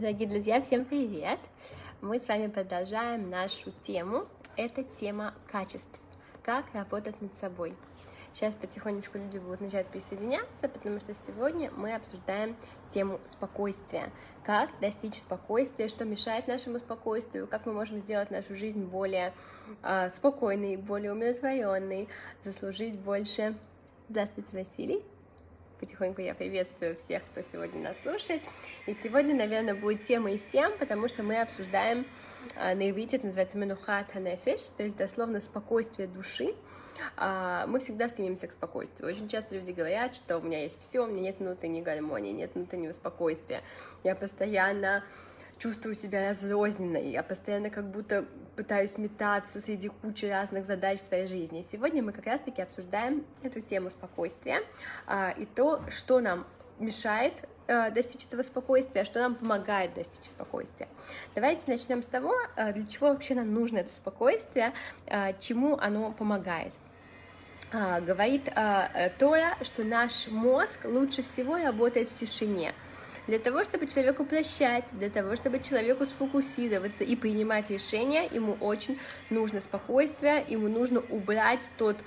Дорогие друзья, всем привет! Мы с вами продолжаем нашу тему. Это тема качеств. Как работать над собой. Сейчас потихонечку люди будут начать присоединяться, потому что сегодня мы обсуждаем тему спокойствия. Как достичь спокойствия, что мешает нашему спокойствию, как мы можем сделать нашу жизнь более э, спокойной, более умиротворенной, заслужить больше. Здравствуйте, Василий потихоньку я приветствую всех, кто сегодня нас слушает. И сегодня, наверное, будет тема из тем, потому что мы обсуждаем а, на иврите, это называется менухат ханефиш, то есть дословно спокойствие души. А, мы всегда стремимся к спокойствию. Очень часто люди говорят, что у меня есть все, у меня нет внутренней гармонии, нет внутреннего спокойствия. Я постоянно чувствую себя разрозненной, я постоянно как будто пытаюсь метаться среди кучи разных задач в своей жизни. Сегодня мы как раз-таки обсуждаем эту тему спокойствия а, и то, что нам мешает э, достичь этого спокойствия, а что нам помогает достичь спокойствия. Давайте начнем с того, э, для чего вообще нам нужно это спокойствие, э, чему оно помогает. А, говорит Тора, что наш мозг лучше всего работает в тишине. Для того, чтобы человеку прощать, для того, чтобы человеку сфокусироваться и принимать решения, ему очень нужно спокойствие, ему нужно убрать тот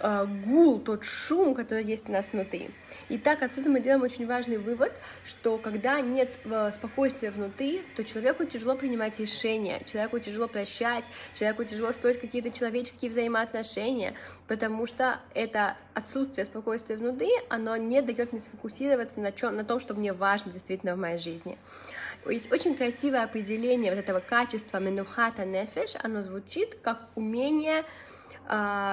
э, гул, тот шум, который есть у нас внутри. И так отсюда мы делаем очень важный вывод, что когда нет э, спокойствия внутри, то человеку тяжело принимать решения, человеку тяжело прощать, человеку тяжело строить какие-то человеческие взаимоотношения, потому что это отсутствие спокойствия внутри, оно не дает мне сфокусироваться на, чем, на том, что мне важно действительно в моей жизни. Есть очень красивое определение вот этого качества менухата нефеш, оно звучит как умение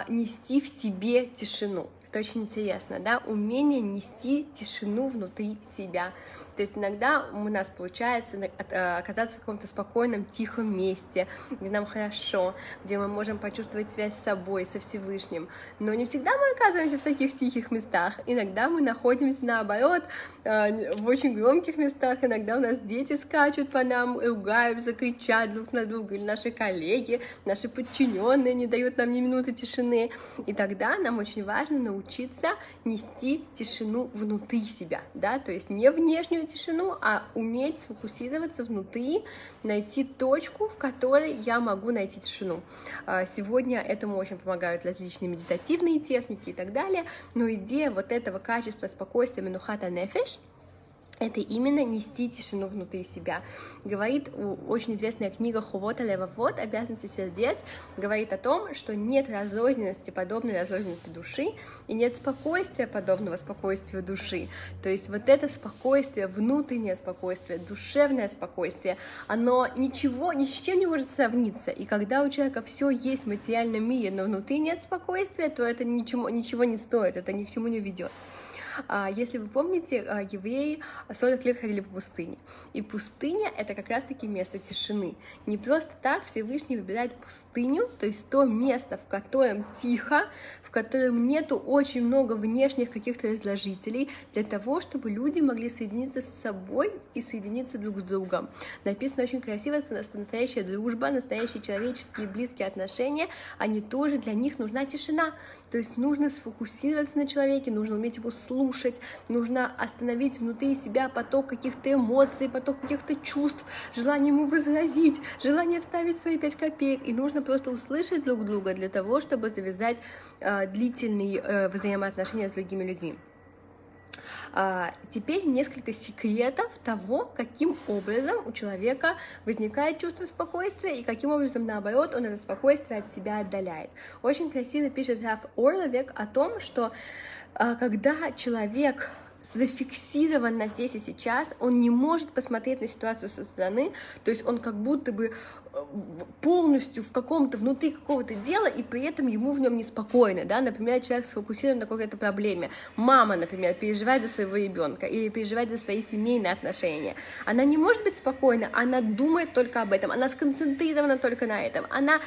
нести в себе тишину. Это очень интересно, да, умение нести тишину внутри себя. То есть иногда у нас получается э, оказаться в каком-то спокойном, тихом месте, где нам хорошо, где мы можем почувствовать связь с собой, со Всевышним. Но не всегда мы оказываемся в таких тихих местах. Иногда мы находимся, наоборот, э, в очень громких местах. Иногда у нас дети скачут по нам, ругаются, кричат друг на друга, или наши коллеги, наши подчиненные не дают нам ни минуты тишины. И тогда нам очень важно научиться нести тишину внутри себя, да, то есть не внешнюю тишину, а уметь сфокусироваться внутри, найти точку, в которой я могу найти тишину. А, сегодня этому очень помогают различные медитативные техники и так далее, но идея вот этого качества спокойствия Менухата Нефеш — это именно нести тишину внутри себя. Говорит очень известная книга Хувота Левовод «Обязанности сердец», говорит о том, что нет разрозненности, подобной разрозненности души, и нет спокойствия, подобного спокойствию души. То есть вот это спокойствие, внутреннее спокойствие, душевное спокойствие, оно ничего, ни с чем не может сравниться. И когда у человека все есть в материальном мире, но внутри нет спокойствия, то это ничего, ничего не стоит, это ни к чему не ведет. А, если вы помните, а, евреи 40 лет ходили по пустыне. И пустыня — это как раз-таки место тишины. Не просто так Всевышний выбирает пустыню, то есть то место, в котором тихо, в котором нету очень много внешних каких-то разложителей, для того, чтобы люди могли соединиться с собой и соединиться друг с другом. Написано очень красиво, что настоящая дружба, настоящие человеческие близкие отношения, они тоже, для них нужна тишина. То есть нужно сфокусироваться на человеке, нужно уметь его слушать, нужно остановить внутри себя поток каких-то эмоций, поток каких-то чувств, желание ему возразить, желание вставить свои пять копеек. И нужно просто услышать друг друга для того, чтобы завязать э, длительные э, взаимоотношения с другими людьми. А, теперь несколько секретов того, каким образом у человека возникает чувство спокойствия и каким образом, наоборот, он это спокойствие от себя отдаляет. Очень красиво пишет Раф Орловек о том, что а, когда человек зафиксирован на здесь и сейчас, он не может посмотреть на ситуацию со стороны, то есть он как будто бы э, полностью в каком-то внутри какого-то дела, и при этом ему в нем неспокойно, да, например, человек сфокусирован на какой-то проблеме, мама, например, переживает за своего ребенка или переживает за свои семейные отношения, она не может быть спокойна, она думает только об этом, она сконцентрирована только на этом, она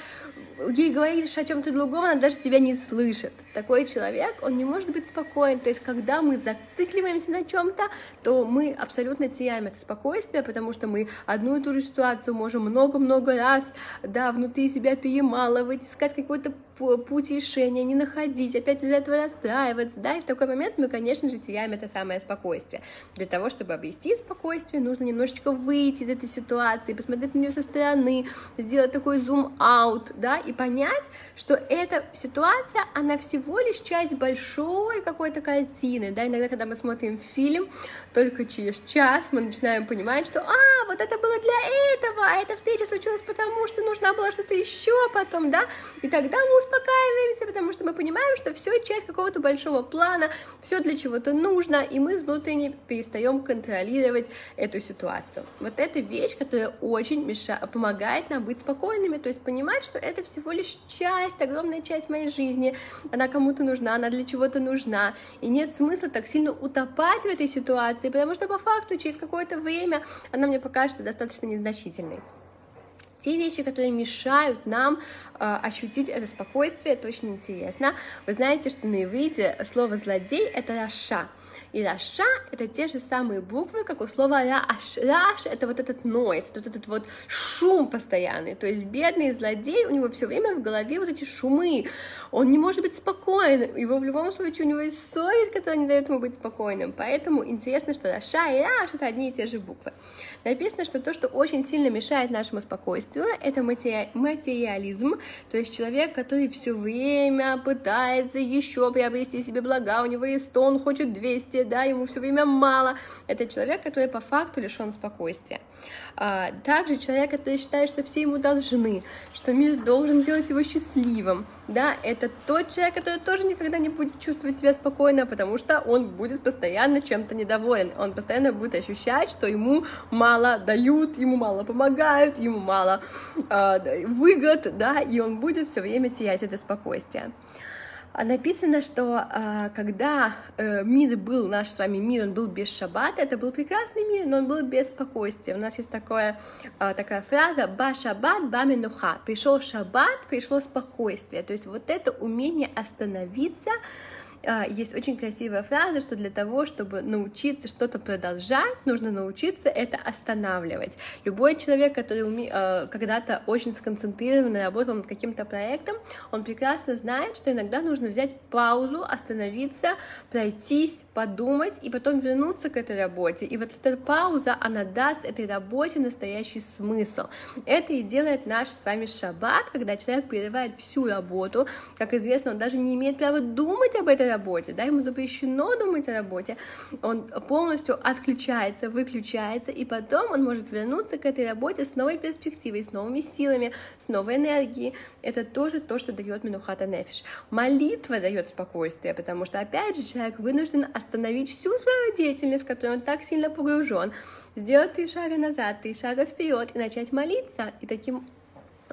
ей говоришь о чем-то другом, она даже тебя не слышит. Такой человек, он не может быть спокоен. То есть, когда мы зацикливаемся на чем-то, то мы абсолютно теряем это спокойствие, потому что мы одну и ту же ситуацию можем много-много раз, да, внутри себя перемалывать, искать какой-то путь решения, не находить, опять из-за этого расстраиваться, да, и в такой момент мы, конечно же, теряем это самое спокойствие. Для того, чтобы обрести спокойствие, нужно немножечко выйти из этой ситуации, посмотреть на нее со стороны, сделать такой зум-аут, да, и понять, что эта ситуация, она всего лишь часть большой какой-то картины, да, иногда, когда мы смотрим фильм, только через час мы начинаем понимать, что, а, вот это было для этого, а эта встреча случилась потому, что нужна была что-то еще потом, да, и тогда мы успокаиваемся, потому что мы понимаем, что все часть какого-то большого плана, все для чего-то нужно, и мы внутренне перестаем контролировать эту ситуацию. Вот это вещь, которая очень мешает, помогает нам быть спокойными, то есть понимать, что это всего лишь часть, огромная часть моей жизни, она кому-то нужна, она для чего-то нужна, и нет смысла так сильно утопать в этой ситуации, потому что по факту через какое-то время она мне покажется достаточно незначительной. Те вещи, которые мешают нам э, ощутить это спокойствие, очень интересно. Вы знаете, что на иврите слово «злодей» — это «раша». И Раша — это те же самые буквы, как у слова Раш. Раш — это вот этот нойз, вот этот вот шум постоянный. То есть бедный злодей, у него все время в голове вот эти шумы. Он не может быть спокоен. Его в любом случае у него есть совесть, которая не дает ему быть спокойным. Поэтому интересно, что Раша и Раш — это одни и те же буквы. Написано, что то, что очень сильно мешает нашему спокойствию, это материализм, то есть человек, который все время пытается еще приобрести себе блага, у него есть 100, он хочет 200, спокойствия, да, ему все время мало. Это человек, который по факту лишен спокойствия. А, также человек, который считает, что все ему должны, что мир должен делать его счастливым, да, это тот человек, который тоже никогда не будет чувствовать себя спокойно, потому что он будет постоянно чем-то недоволен, он постоянно будет ощущать, что ему мало дают, ему мало помогают, ему мало выгод, да, и он будет все время терять это спокойствие. А написано, что э, когда э, мир был, наш с вами мир, он был без шаббата, это был прекрасный мир, но он был без спокойствия. У нас есть такое, э, такая фраза «ба шаббат, ба минуха». Пришел шаббат, пришло спокойствие. То есть вот это умение остановиться, есть очень красивая фраза, что для того, чтобы научиться что-то продолжать, нужно научиться это останавливать. Любой человек, который уме... А, когда-то очень сконцентрированно работал над каким-то проектом, он прекрасно знает, что иногда нужно взять паузу, остановиться, пройтись, подумать и потом вернуться к этой работе. И вот эта пауза, она даст этой работе настоящий смысл. Это и делает наш с вами шаббат, когда человек прерывает всю работу. Как известно, он даже не имеет права думать об этой работе, да, ему запрещено думать о работе, он полностью отключается, выключается, и потом он может вернуться к этой работе с новой перспективой, с новыми силами, с новой энергией. Это тоже то, что дает Минухата Нефиш. Молитва дает спокойствие, потому что, опять же, человек вынужден остановить всю свою деятельность, в которую он так сильно погружен, сделать три шага назад, три шага вперед и начать молиться, и таким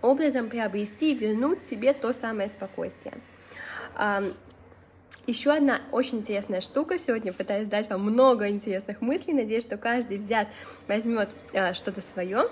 образом приобрести, вернуть себе то самое спокойствие. Еще одна очень интересная штука. Сегодня пытаюсь дать вам много интересных мыслей. Надеюсь, что каждый взят возьмет а, что-то свое.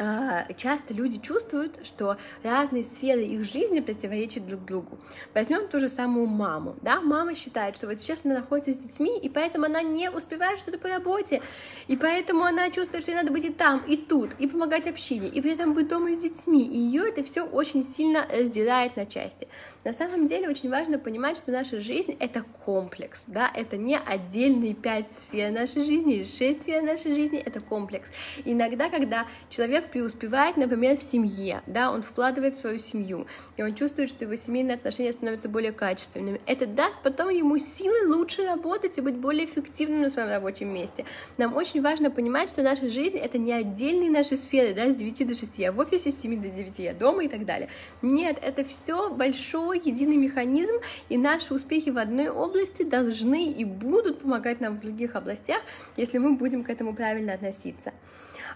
А, часто люди чувствуют, что разные сферы их жизни противоречат друг другу. Возьмем ту же самую маму, да, мама считает, что вот сейчас она находится с детьми, и поэтому она не успевает что-то по работе, и поэтому она чувствует, что ей надо быть и там, и тут, и помогать общине, и при этом быть дома с детьми, и ее это все очень сильно раздирает на части. На самом деле очень важно понимать, что наша жизнь — это комплекс, да, это не отдельные пять сфер нашей жизни, шесть сфер нашей жизни, это комплекс. Иногда, когда человек преуспевает, например, в семье, да, он вкладывает в свою семью, и он чувствует, что его семейные отношения становятся более качественными. Это даст потом ему силы лучше работать и быть более эффективным на своем рабочем месте. Нам очень важно понимать, что наша жизнь — это не отдельные наши сферы, да, с 9 до 6, я в офисе, с 7 до 9, я дома и так далее. Нет, это все большой единый механизм, и наши успехи в одной области должны и будут помогать нам в других областях, если мы будем к этому правильно относиться.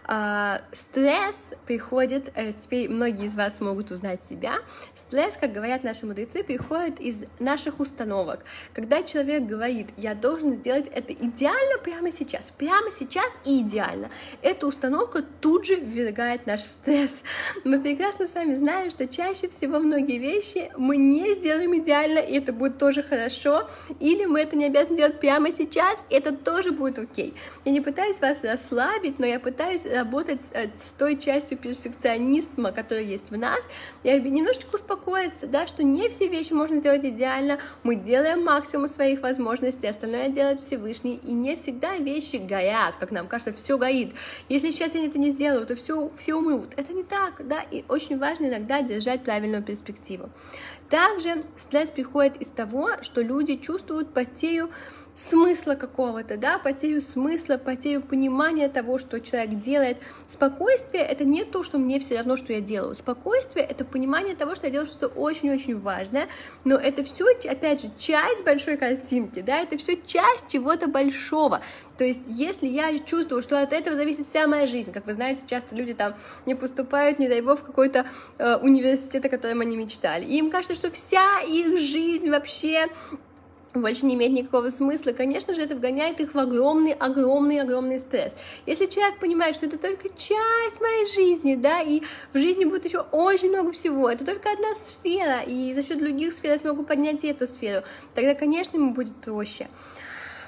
А, стресс приходит, э, теперь многие из вас могут узнать себя, стресс, как говорят наши мудрецы, приходит из наших установок. Когда человек говорит, я должен сделать это идеально прямо сейчас, прямо сейчас и идеально, эта установка тут же ввергает наш стресс. Мы прекрасно с вами знаем, что чаще всего многие вещи мы не сделаем идеально, и это будет тоже хорошо, или мы это не обязаны делать прямо сейчас, и это тоже будет окей. Я не пытаюсь вас расслабить, но я пытаюсь работать э, с той частью перфекционизма, которая есть в нас, и немножечко успокоиться, да, что не все вещи можно сделать идеально, мы делаем максимум своих возможностей, остальное делает Всевышний, и не всегда вещи горят, как нам кажется, все горит. Если сейчас я это не сделаю, то все, все умрут. Это не так, да, и очень важно иногда держать правильную перспективу. Также стресс приходит из того, что люди чувствуют потерю смысла какого-то, да, потерю смысла, потерю понимания того, что человек делает. Спокойствие — это не то, что мне все равно, что я делаю. Спокойствие — это понимание того, что я делаю что-то очень-очень важное, но это все, опять же, часть большой картинки, да, это все часть чего-то большого. То есть, если я чувствую, что от этого зависит вся моя жизнь, как вы знаете, часто люди там не поступают, не дай бог, в какой-то э, университет, о котором они мечтали, и им кажется, что вся их жизнь вообще больше не имеет никакого смысла, конечно же, это вгоняет их в огромный, огромный, огромный стресс. Если человек понимает, что это только часть моей жизни, да, и в жизни будет еще очень много всего, это только одна сфера, и за счет других сфер я смогу поднять и эту сферу, тогда, конечно, ему будет проще.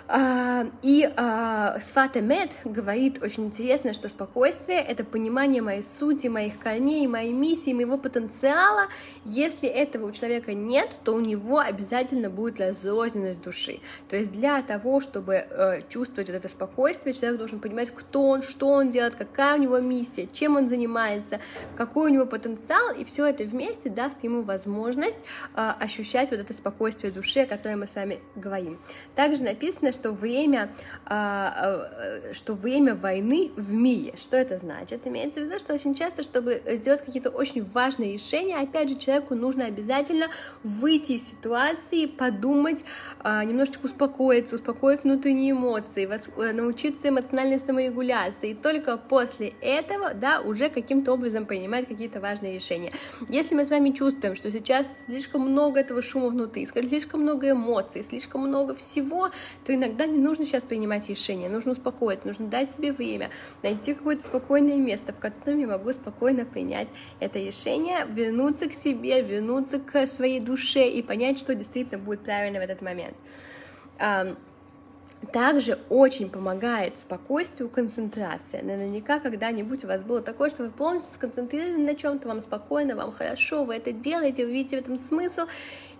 А, и а, Свата Мед говорит очень интересно, что спокойствие — это понимание моей сути, моих корней, моей миссии, моего потенциала. Если этого у человека нет, то у него обязательно будет разрозненность души. То есть для того, чтобы э, чувствовать вот это спокойствие, человек должен понимать, кто он, что он делает, какая у него миссия, чем он занимается, какой у него потенциал, и все это вместе даст ему возможность э, ощущать вот это спокойствие души, о котором мы с вами говорим. Также написано, что время, а, а, что время войны в мире. Что это значит? Имеется в виду, что очень часто, чтобы сделать какие-то очень важные решения, опять же, человеку нужно обязательно выйти из ситуации, подумать, а, немножечко успокоиться, успокоить внутренние эмоции, э, научиться эмоциональной саморегуляции. И только после этого, да, уже каким-то образом принимать какие-то важные решения. Если мы с вами чувствуем, что сейчас слишком много этого шума внутри, слишком много эмоций, слишком много всего, то иногда не нужно сейчас принимать решения, нужно успокоиться, нужно дать себе время, найти какое-то спокойное место, в котором я могу спокойно принять это решение, вернуться к себе, вернуться к своей душе и понять, что действительно будет правильно в этот момент. Также очень помогает спокойствию концентрация. Наверняка когда-нибудь у вас было такое, что вы полностью сконцентрированы на чем-то, вам спокойно, вам хорошо, вы это делаете, вы видите в этом смысл,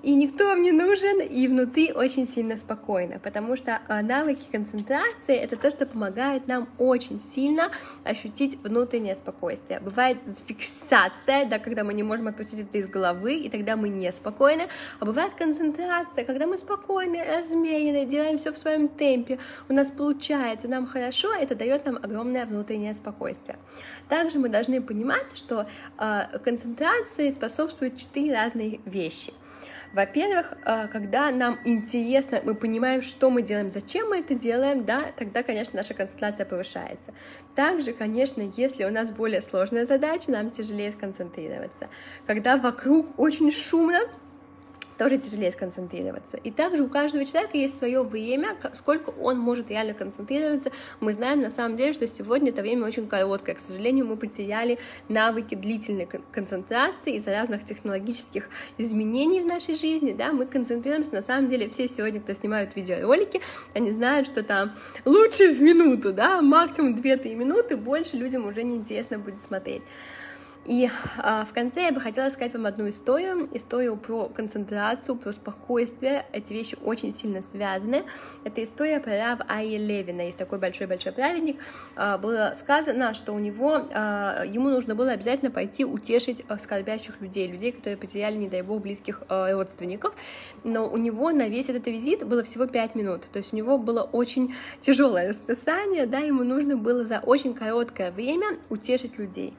и никто вам не нужен, и внутри очень сильно спокойно, потому что а, навыки концентрации — это то, что помогает нам очень сильно ощутить внутреннее спокойствие. Бывает фиксация, да, когда мы не можем отпустить это из головы, и тогда мы неспокойны, а бывает концентрация, когда мы спокойны, размеренно, делаем все в своем темпе, у нас получается, нам хорошо, это дает нам огромное внутреннее спокойствие. Также мы должны понимать, что э, концентрации способствуют четыре разные вещи — во-первых, э, когда нам интересно, мы понимаем, что мы делаем, зачем мы это делаем, да, тогда, конечно, наша концентрация повышается. Также, конечно, если у нас более сложная задача, нам тяжелее сконцентрироваться. Когда вокруг очень шумно, тоже тяжелее сконцентрироваться. И также у каждого человека есть свое время, сколько он может реально концентрироваться. Мы знаем на самом деле, что сегодня это время очень короткое. К сожалению, мы потеряли навыки длительной концентрации из-за разных технологических изменений в нашей жизни. Да, мы концентрируемся, на самом деле, все сегодня, кто снимают видеоролики, они знают, что там лучше в минуту, да, максимум 2-3 минуты, больше людям уже неинтересно будет смотреть. И а, в конце я бы хотела сказать вам одну историю, историю про концентрацию, про спокойствие. Эти вещи очень сильно связаны. Это история про Рав Айи Левина. Есть такой большой-большой праведник. А, было сказано, что у него, а, ему нужно было обязательно пойти утешить а, скорбящих людей, людей, которые потеряли, не дай бог, близких а, родственников. Но у него на весь этот визит было всего 5 минут. То есть у него было очень тяжелое расписание, да, ему нужно было за очень короткое время утешить людей.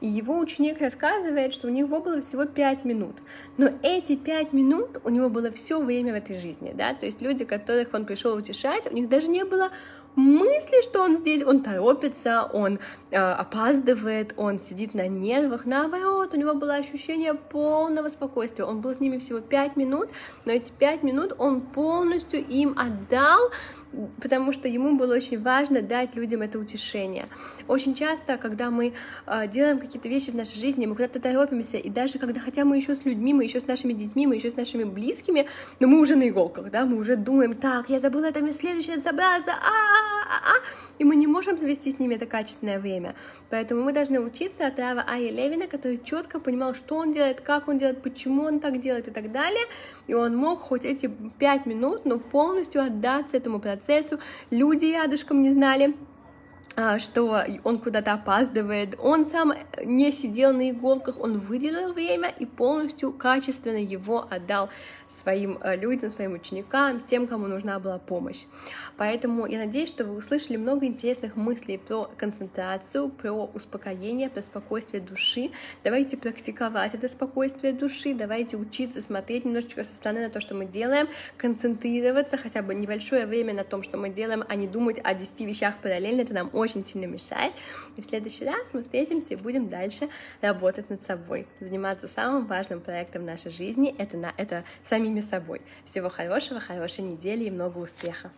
И его ученик рассказывает, что у него было всего 5 минут. Но эти 5 минут у него было все время в этой жизни, да, то есть люди, которых он пришел утешать, у них даже не было мысли, что он здесь, он торопится, он э, опаздывает, он сидит на нервах, наоборот, у него было ощущение полного спокойствия, он был с ними всего 5 минут, но эти 5 минут он полностью им отдал, потому что ему было очень важно дать людям это утешение. Очень часто, когда мы э, делаем какие-то вещи в нашей жизни, мы куда-то торопимся, и даже когда, хотя мы еще с людьми, мы еще с нашими детьми, мы еще с нашими близкими, но мы уже на иголках, да, мы уже думаем, так, я забыла это, мне следующее забраться, а, а, и мы не можем провести с ними это качественное время. Поэтому мы должны учиться от Рава Ая Левина, который четко понимал, что он делает, как он делает, почему он так делает и так далее. И он мог хоть эти пять минут, но полностью отдаться этому процессу. Люди рядышком не знали, что он куда-то опаздывает. Он сам не сидел на иголках, он выделил время и полностью качественно его отдал своим э, людям, своим ученикам, тем, кому нужна была помощь. Поэтому я надеюсь, что вы услышали много интересных мыслей про концентрацию, про успокоение, про спокойствие души. Давайте практиковать это спокойствие души, давайте учиться смотреть немножечко со стороны на то, что мы делаем, концентрироваться хотя бы небольшое время на том, что мы делаем, а не думать о 10 вещах параллельно, это нам очень сильно мешает. И в следующий раз мы встретимся и будем дальше работать над собой, заниматься самым важным проектом нашей жизни, это, на, это самими собой. Всего хорошего, хорошей недели и много успеха!